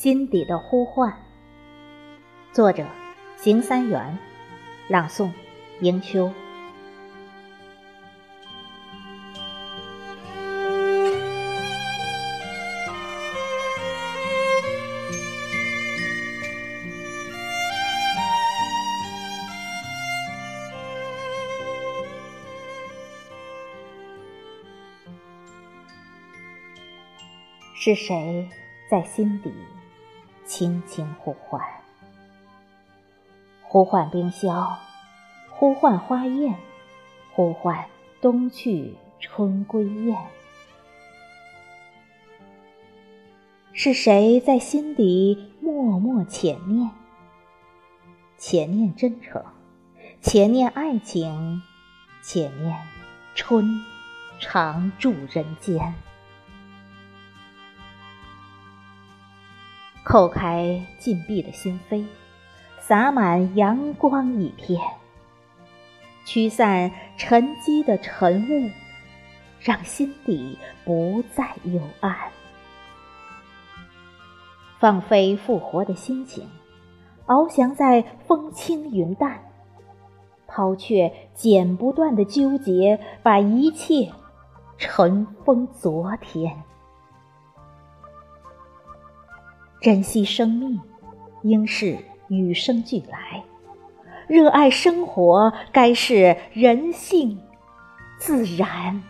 心底的呼唤。作者：邢三元，朗诵：迎秋。是谁在心底轻轻呼唤？呼唤冰消，呼唤花艳，呼唤冬去春归雁。是谁在心底默默浅念？浅念真诚，浅念爱情，浅念春常驻人间。叩开禁闭的心扉，洒满阳光一片，驱散沉积的晨雾，让心底不再幽暗。放飞复活的心情，翱翔在风轻云淡，抛却剪不断的纠结，把一切尘封昨天。珍惜生命，应是与生俱来；热爱生活，该是人性自然。